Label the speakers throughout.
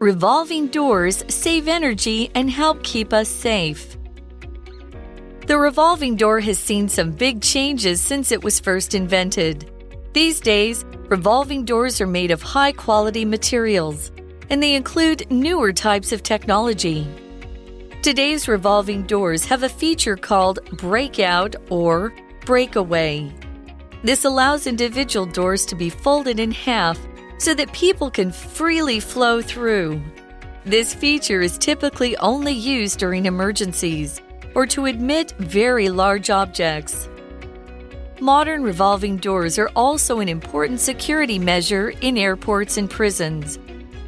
Speaker 1: Revolving doors save energy and help keep us safe. The revolving door has seen some big changes since it was first invented. These days, revolving doors are made of high quality materials, and they include newer types of technology. Today's revolving doors have a feature called breakout or breakaway. This allows individual doors to be folded in half so that people can freely flow through. This feature is typically only used during emergencies or to admit very large objects. Modern revolving doors are also an important security measure in airports and prisons.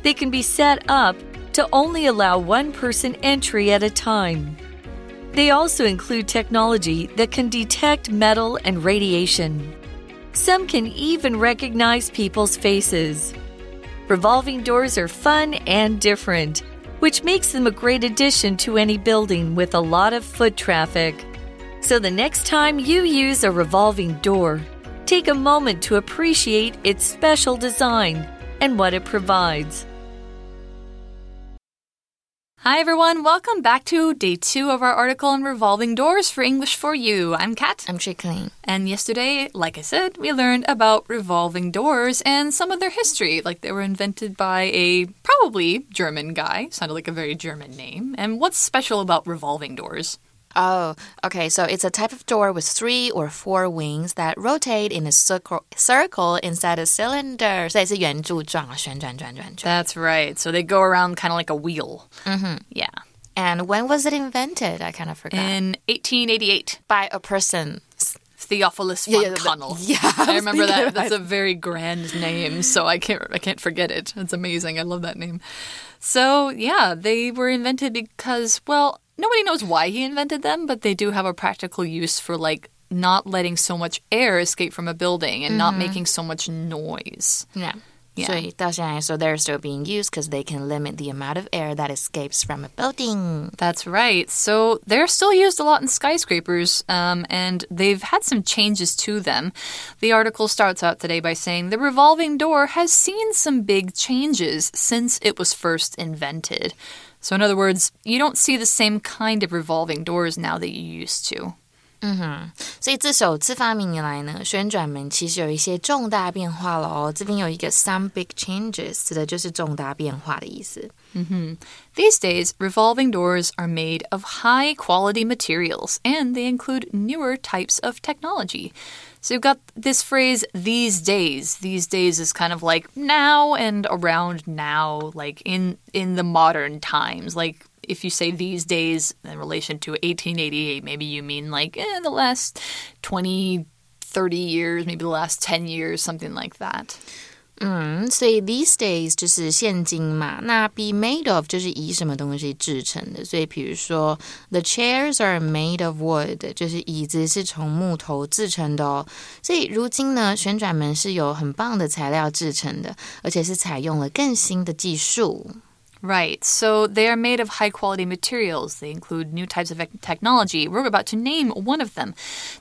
Speaker 1: They can be set up to only allow one person entry at a time. They also include technology that can detect metal and radiation. Some can even recognize people's faces. Revolving doors are fun and different, which makes them a great addition to any building with a lot of foot traffic. So the next time you use a revolving door, take a moment to appreciate its special design and what it provides.
Speaker 2: Hi, everyone. Welcome back to day two of our article on revolving doors for English for You. I'm Kat.
Speaker 3: I'm Chickling.
Speaker 2: And yesterday, like I said, we learned about revolving doors and some of their history. Like they were invented by a probably German guy. Sounded like a very German name. And what's special about revolving doors?
Speaker 3: Oh, okay. So it's a type of door with three or four wings that rotate in a circle, circle inside a cylinder.
Speaker 2: That's right. So they go around kind of like a wheel.
Speaker 3: Mm -hmm.
Speaker 2: Yeah.
Speaker 3: And when was it invented? I kind of forgot.
Speaker 2: In 1888.
Speaker 3: By a person.
Speaker 2: Theophilus von
Speaker 3: yeah,
Speaker 2: yeah, Kannel.
Speaker 3: Yeah, I,
Speaker 2: I remember that. That's a very grand name, so I can't I can't forget it. It's amazing. I love that name. So yeah, they were invented because well, nobody knows why he invented them, but they do have a practical use for like not letting so much air escape from a building and mm -hmm. not mm-hmm. making so much noise.
Speaker 3: Yeah. Yeah. So they're still being used because they can limit the amount of air that escapes from a building.
Speaker 2: That's right. So they're still used a lot in skyscrapers, um, and they've had some changes to them. The article starts out today by saying the revolving door has seen some big changes since it was first invented. So, in other words, you don't see the same kind of revolving doors now that you used to.
Speaker 3: 嗯哼，所以自首次发明以来呢，旋转门其实有一些重大变化了哦。这边有一个 some big changes，指的就是重大变化的意思。
Speaker 2: 嗯哼，These days, revolving doors are made of high quality materials, and they include newer types of technology. So you've got this phrase these days. These days is kind of like now and around now, like in in the modern times, like if you say these days in relation to 1888, maybe you mean like eh, the last 20, 30 years, maybe the last 10 years, something like that.
Speaker 3: 嗯，所以 these days 就是现今嘛，那 be made of 就是以什么东西制成的，所以比如说 the chairs are made of wood，就是椅子是从木头制成的哦。所以如今呢，旋转门是由很棒的材料制成的，而且是采用了更新的技术。
Speaker 2: Right. So they are made of high quality materials. They include new types of technology. We're about to name one of them.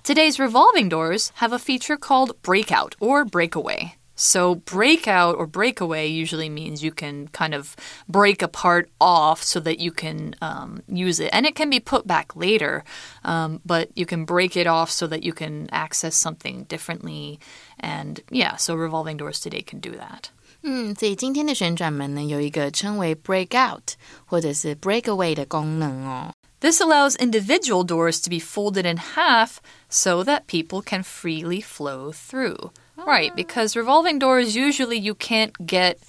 Speaker 2: Today's revolving doors have a feature called breakout or breakaway. So, breakout or breakaway usually means you can kind of break a part off so that you can um, use it. And it can be put back later, um, but you can break it off so that you can access something differently. And yeah, so revolving doors today can do that.
Speaker 3: 嗯，所以今天的旋转门呢，有一个称为 breakout 或者是 breakaway 的功能哦。
Speaker 2: This allows individual doors to be folded in half so that people can freely flow through. Right, because revolving doors usually you can't get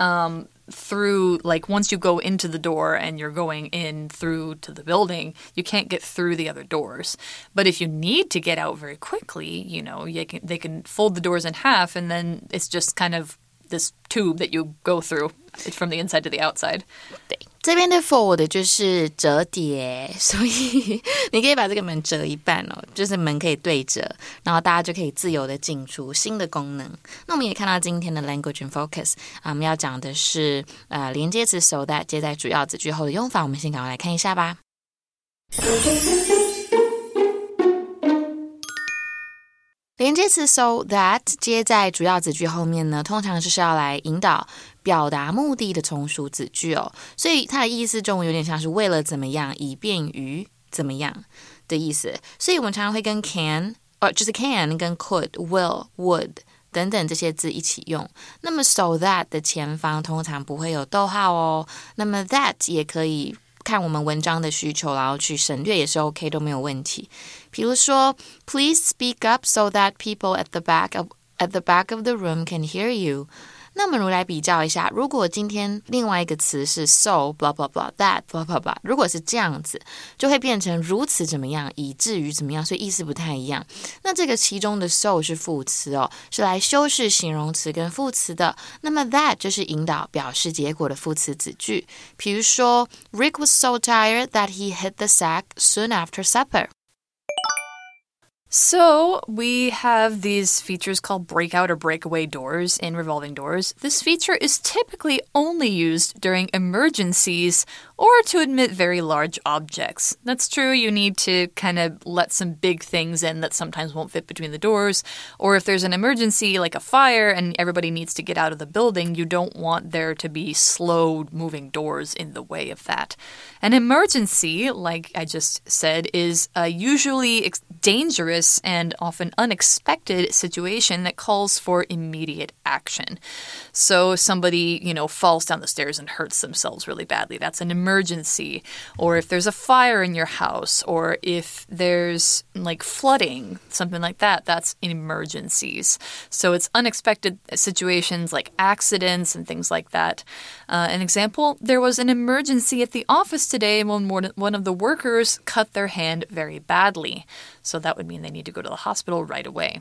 Speaker 2: um, through like once you go into the door and you're going in through to the building you can't get through the other doors but if you need to get out very quickly you know you can, they can fold the doors in half and then it's just kind of this tube that you go through. It's from the inside to the outside.
Speaker 3: 这边的 fold 就是折叠，所以你可以把这个门折一半哦，就是门可以对折，然后大家就可以自由的进出新的功能。那我们也看到今天的 language and focus 啊，我们要讲的是呃连接词 so that 接在主要子句后的用法，我们先赶快来看一下吧。连接词 so that 接在主要子句后面呢，通常就是要来引导表达目的的从属子句哦。所以它的意思中文有点像是为了怎么样，以便于怎么样的意思。所以我们常常会跟 can，呃，就是 can 跟 could、will、would。等等这些字一起用，那么 so that 的前方通常不会有逗号哦。那么 that 也可以看我们文章的需求，然后去省略也是 OK，都没有问题。比如说，Please speak up so that people at the back of at the back of the room can hear you。那么，如来比较一下，如果今天另外一个词是 so blah blah blah that blah blah blah，如果是这样子，就会变成如此怎么样，以至于怎么样，所以意思不太一样。那这个其中的 so 是副词哦，是来修饰形容词跟副词的。那么 that 就是引导表示结果的副词子句。比如说，Rick was so tired that he hit the sack soon after supper。
Speaker 2: So, we have these features called breakout or breakaway doors in revolving doors. This feature is typically only used during emergencies or to admit very large objects. That's true, you need to kind of let some big things in that sometimes won't fit between the doors. Or if there's an emergency, like a fire, and everybody needs to get out of the building, you don't want there to be slow moving doors in the way of that. An emergency, like I just said, is a usually dangerous and often unexpected situation that calls for immediate action. So somebody, you know, falls down the stairs and hurts themselves really badly. That's an emergency. Or if there's a fire in your house, or if there's like flooding, something like that, that's emergencies. So it's unexpected situations like accidents and things like that. Uh, an example there was an emergency at the office today when one of the workers cut their hand very badly. So that would mean they need to go to the hospital right away.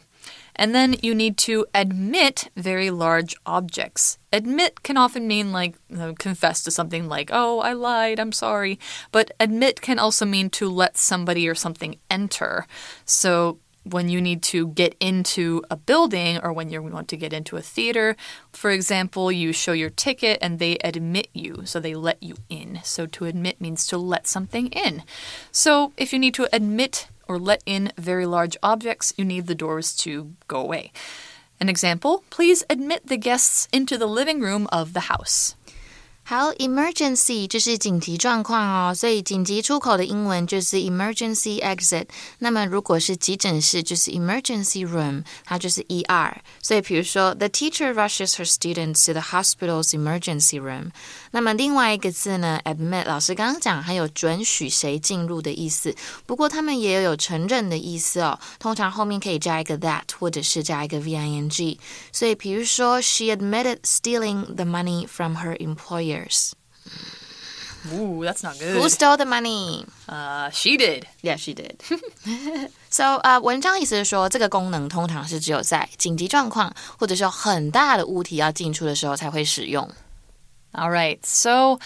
Speaker 2: And then you need to admit very large objects. Admit can often mean like confess to something like, oh, I lied, I'm sorry. But admit can also mean to let somebody or something enter. So when you need to get into a building or when you want to get into a theater, for example, you show your ticket and they admit you, so they let you in. So to admit means to let something in. So if you need to admit or let in very large objects, you need the doors to go away. An example please admit the guests into the living room of the house.
Speaker 3: 好，emergency 就是紧急状况哦，所以紧急出口的英文就是 emergency exit。那么如果是急诊室，就是 emergency room，它就是 ER。所以比如说，the teacher rushes her students to the hospital's emergency room。那么另外一个字呢，admit，老师刚刚讲还有准许谁进入的意思，不过他们也有承认的意思哦。通常后面可以加一个 that，或者是加一个 v-i-n-g。所以比如说，she admitted stealing the money from her employer。 years.
Speaker 2: Ooh, that's not good.
Speaker 3: Who stole the money?
Speaker 2: Uh, she did.
Speaker 3: Yeah, she did. so, 呃、uh,，文章意思是说，这个功能通常是只有在紧急状况或者是有很大的物体要进出的时候才会使用。
Speaker 2: All right, so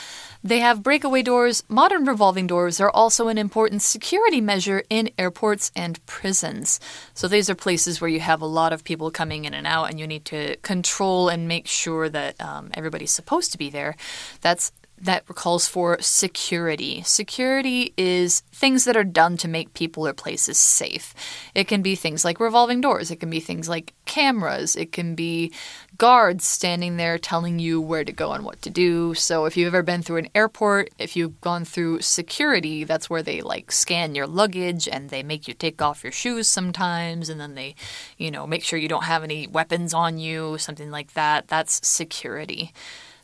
Speaker 2: they have breakaway doors. Modern revolving doors are also an important security measure in airports and prisons. So these are places where you have a lot of people coming in and out, and you need to control and make sure that um, everybody's supposed to be there. That's that calls for security. Security is things that are done to make people or places safe. It can be things like revolving doors, it can be things like cameras, it can be guards standing there telling you where to go and what to do. So if you've ever been through an airport, if you've gone through security, that's where they like scan your luggage and they make you take off your shoes sometimes and then they, you know, make sure you don't have any weapons on you, something like that. That's security.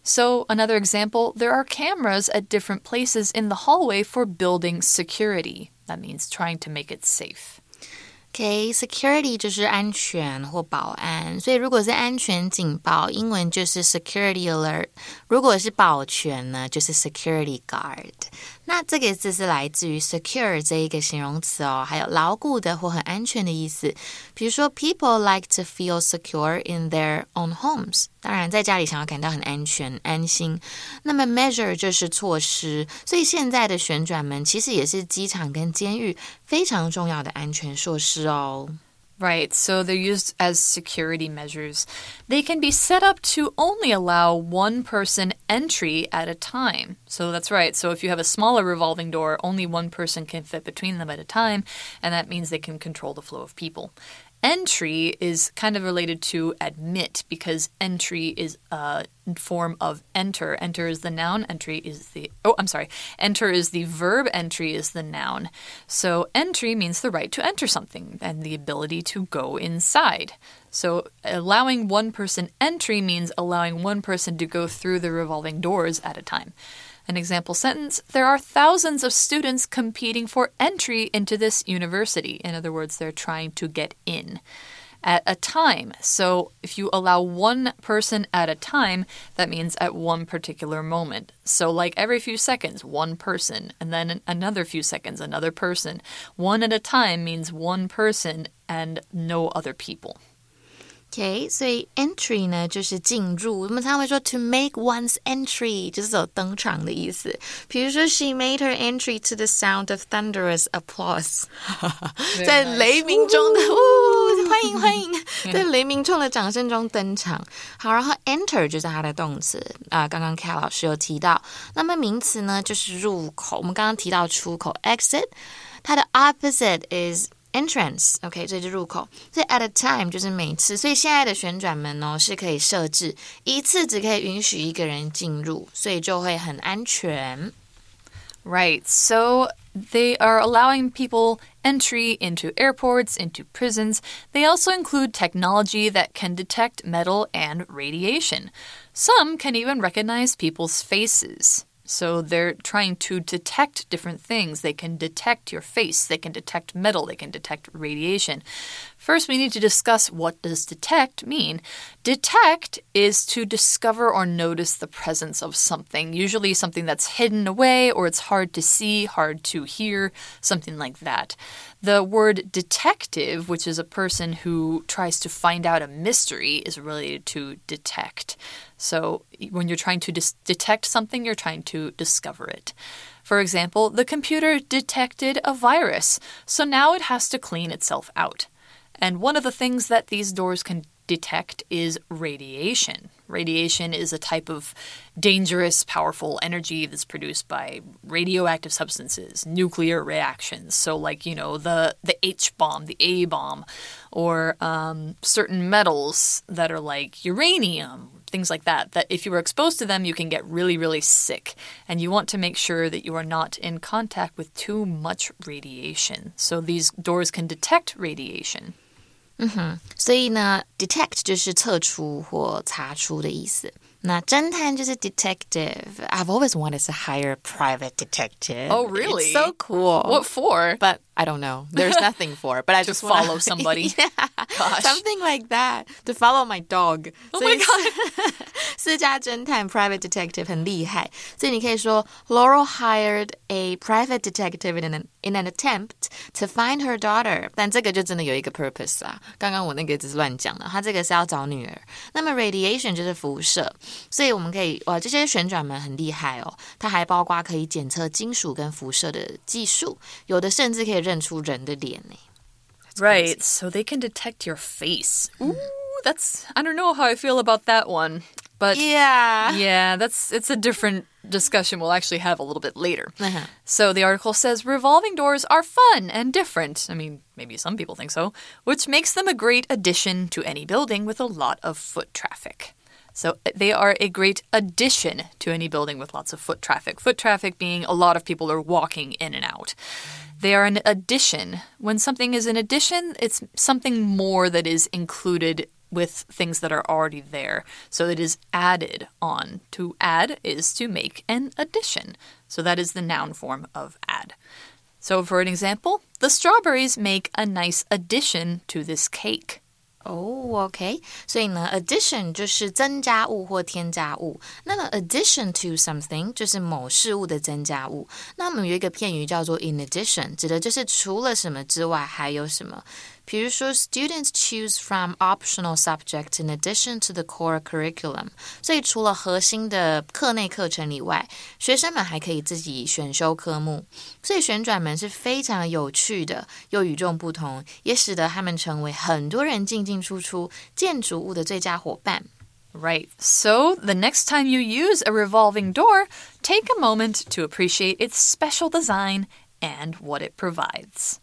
Speaker 2: So, another example there are cameras at different places in the hallway for building security. That means trying to make it safe.
Speaker 3: OK，security 就是安全或保安，所以如果是安全警报，英文就是 security alert；如果是保全呢，就是 security guard。那这个字是来自于 secure 这一个形容词哦，还有牢固的或很安全的意思。比如说，people like to feel secure in their own homes。当然，在家里想要感到很安全、安心。那么，measure 就是措施，所以现在的旋转门其实也是机场跟监狱非常重要的安全措施哦。
Speaker 2: Right, so they're used as security measures. They can be set up to only allow one person entry at a time. So that's right. So if you have a smaller revolving door, only one person can fit between them at a time, and that means they can control the flow of people. Entry is kind of related to admit because entry is a form of enter. Enter is the noun, entry is the Oh, I'm sorry. Enter is the verb, entry is the noun. So entry means the right to enter something and the ability to go inside. So allowing one person entry means allowing one person to go through the revolving doors at a time. An example sentence There are thousands of students competing for entry into this university. In other words, they're trying to get in at a time. So if you allow one person at a time, that means at one particular moment. So, like every few seconds, one person, and then another few seconds, another person. One at a time means one person and no other people.
Speaker 3: OK，所以 entry 呢就是进入，我们常会说 to make one's entry 就是有登场的意思。比如说，she made her entry to the sound of thunderous applause，在雷鸣中的呜，欢迎欢迎，在雷鸣中的掌声中登场。好，然后 enter 就是它的动词啊，刚刚 K 老师有提到。那么名词呢就是入口，我们刚刚提到出口 exit，它的 opposite is。 entrance，OK，这是入口。所以 at a time 就是每次，所以现在的旋转门哦是可以设置一次只可以允许一个人进入，所以就会很安全。
Speaker 2: Right. So they are allowing people entry into airports, into prisons. They also include technology that can detect metal and radiation. Some can even recognize people's faces. So they're trying to detect different things. They can detect your face, they can detect metal, they can detect radiation. First, we need to discuss what does detect mean. Detect is to discover or notice the presence of something, usually something that's hidden away or it's hard to see, hard to hear, something like that. The word detective, which is a person who tries to find out a mystery, is related to detect. So when you're trying to detect something, you're trying to discover it. For example, the computer detected a virus, so now it has to clean itself out. And one of the things that these doors can detect is radiation. Radiation is a type of dangerous, powerful energy that's produced by radioactive substances, nuclear reactions. So, like you know, the the H bomb, the A bomb, or um, certain metals that are like uranium, things like that. That if you are exposed to them, you can get really, really sick, and you want to make sure that you are not in contact with too much radiation. So these doors can detect radiation.
Speaker 3: 嗯哼，所以呢，detect 就是测出或查出的意思。那侦探就是 detective. I've always wanted to hire a private detective.
Speaker 2: Oh, really?
Speaker 3: It's so cool.
Speaker 2: What for?
Speaker 3: But I don't know. There's nothing for it. But I
Speaker 2: to
Speaker 3: just
Speaker 2: follow
Speaker 3: wanna,
Speaker 2: somebody.
Speaker 3: yeah,
Speaker 2: Gosh.
Speaker 3: something like that. To follow my dog.
Speaker 2: Oh my god.
Speaker 3: 私家侦探 private detective 很厉害，所以你可以说 Laurel hired a private detective in an in an attempt to find her daughter。但这个就真的有一个 purpose 啊。刚刚我那个只是乱讲的，他这个是要找女儿。那么 radiation 就是辐射。所以我们可以，哇，这些旋转门很厉害哦，它还包括可以检测金属跟辐射的技术，有的甚至可以认出人的脸呢。
Speaker 2: Right, so they can detect your face. Ooh, that's I don't know how I feel about that one. But
Speaker 3: yeah,
Speaker 2: yeah, that's it's a different discussion we'll actually have a little bit later.
Speaker 3: Uh -huh.
Speaker 2: So the article says revolving doors are fun and different. I mean, maybe some people think so, which makes them a great addition to any building with a lot of foot traffic. So they are a great addition to any building with lots of foot traffic. Foot traffic being a lot of people are walking in and out. They are an addition. When something is an addition, it's something more that is included with things that are already there. So it is added on. To add is to make an addition. So that is the noun form of add. So, for an example, the strawberries make a nice addition to this cake.
Speaker 3: 哦，OK，所以呢，addition 就是增加物或添加物。那么 addition to something 就是某事物的增加物。那我们有一个片语叫做 in addition，指的就是除了什么之外还有什么。比如说，students choose from optional subjects in addition to the core curriculum。所以除了核心的课内课程以外，学生们还可以自己选修科目。所以旋转门是非常有趣的，又与众不同，也使得他们成为很多人进进出出建筑物的最佳伙伴。
Speaker 2: Right. So, the next time you use a revolving door, take a moment to appreciate its special design and what it provides.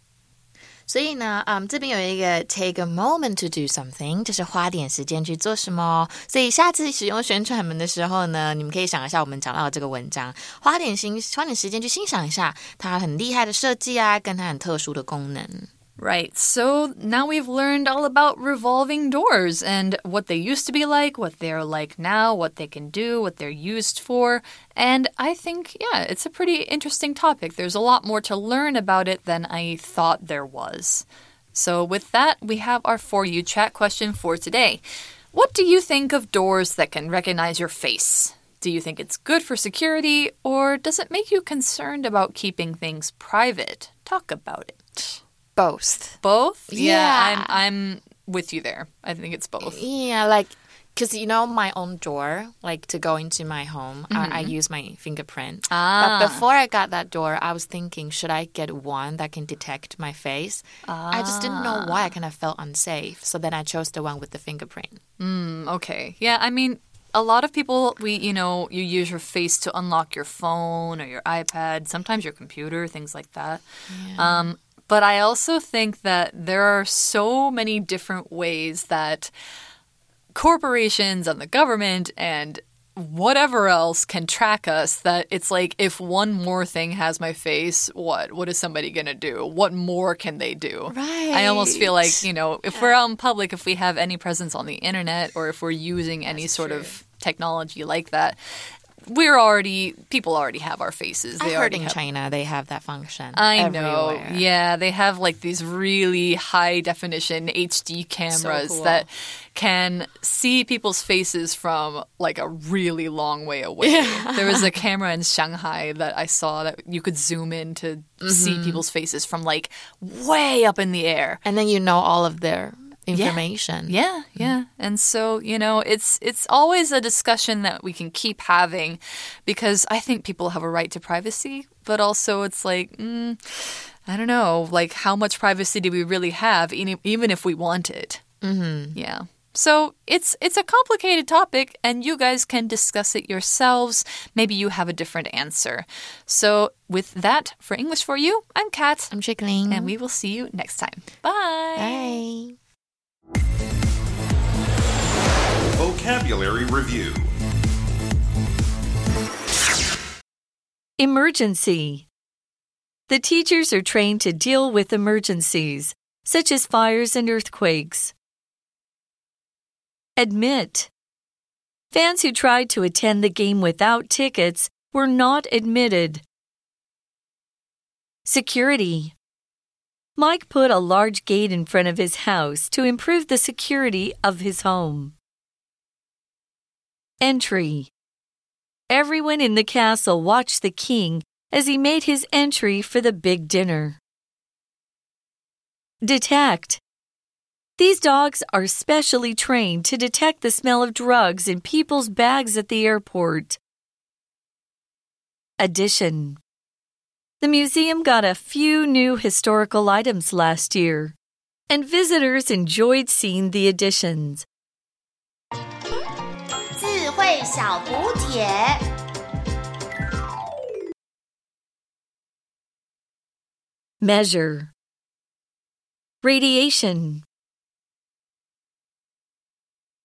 Speaker 3: 所以呢，嗯，这边有一个 take a moment to do something，就是花点时间去做什么。所以下次使用旋转门的时候呢，你们可以想一下我们讲到的这个文章，花点心，花点时间去欣赏一下它很厉害的设计啊，跟它很特殊的功能。
Speaker 2: Right. So now we've learned all about revolving doors and what they used to be like, what they're like now, what they can do, what they're used for. And I think, yeah, it's a pretty interesting topic. There's a lot more to learn about it than I thought there was. So, with that, we have our For You chat question for today. What do you think of doors that can recognize your face? Do you think it's good for security, or does it make you concerned about keeping things private? Talk about it.
Speaker 3: Both.
Speaker 2: Both?
Speaker 3: Yeah.
Speaker 2: I'm I'm with you there. I think it's both.
Speaker 3: Yeah, like because you know my own door, like to go into my home, I, I use my fingerprint.
Speaker 2: Ah.
Speaker 3: But before I got that door, I was thinking, should I get one that can detect my face? ah. I just didn't know why. I kind of felt unsafe, so then I chose the one with the fingerprint.
Speaker 2: Mm, okay. Yeah, I mean a lot of people we you know, you use your face to unlock your phone or your iPad, sometimes your computer, things like that. Um but I also think that there are so many different ways that corporations and the government and whatever else can track us that it's like if one more thing has my face what what is somebody going to do? What more can they do? Right i almost feel like you know if we're out in public if we have any presence on the internet or if we're using any sort of technology like that we're already people already have our faces
Speaker 3: I
Speaker 2: they
Speaker 3: heard
Speaker 2: already
Speaker 3: in
Speaker 2: have
Speaker 3: China they have that function.
Speaker 2: I know. Yeah, they have like these really high definition HD cameras
Speaker 3: cool.
Speaker 2: that can see people's faces from like a really long way away. There was a camera in Shanghai that I saw that you could zoom in to see
Speaker 3: Mm-hmm.
Speaker 2: people's faces from like way up in the air.
Speaker 3: And then you know all of their information.
Speaker 2: Yeah, yeah. And so, you know, it's it's always a discussion that we can keep having because I think people have a right to privacy, but also it's like, mm, I don't know, like how much privacy do we really have even if we want it? Mm-hmm. Yeah. So it's it's a complicated topic, and you guys can discuss it yourselves. Maybe you have a different answer. So with that, for English for you, I'm Kat,
Speaker 3: I'm Chickling.
Speaker 2: and we will see you next time. Bye.
Speaker 3: Bye.
Speaker 4: Vocabulary Review
Speaker 1: Emergency. The teachers are trained to deal with emergencies, such as fires and earthquakes. Admit. Fans who tried to attend the game without tickets were not admitted. Security. Mike put a large gate in front of his house to improve the security of his home. Entry. Everyone in the castle watched the king as he made his entry for the big dinner. Detect. These dogs are specially trained to detect the smell of drugs in people's bags at the airport. Addition. The museum got a few new historical items last year, and visitors enjoyed seeing the additions.
Speaker 5: 智慧小补帖。
Speaker 1: Measure. Radiation.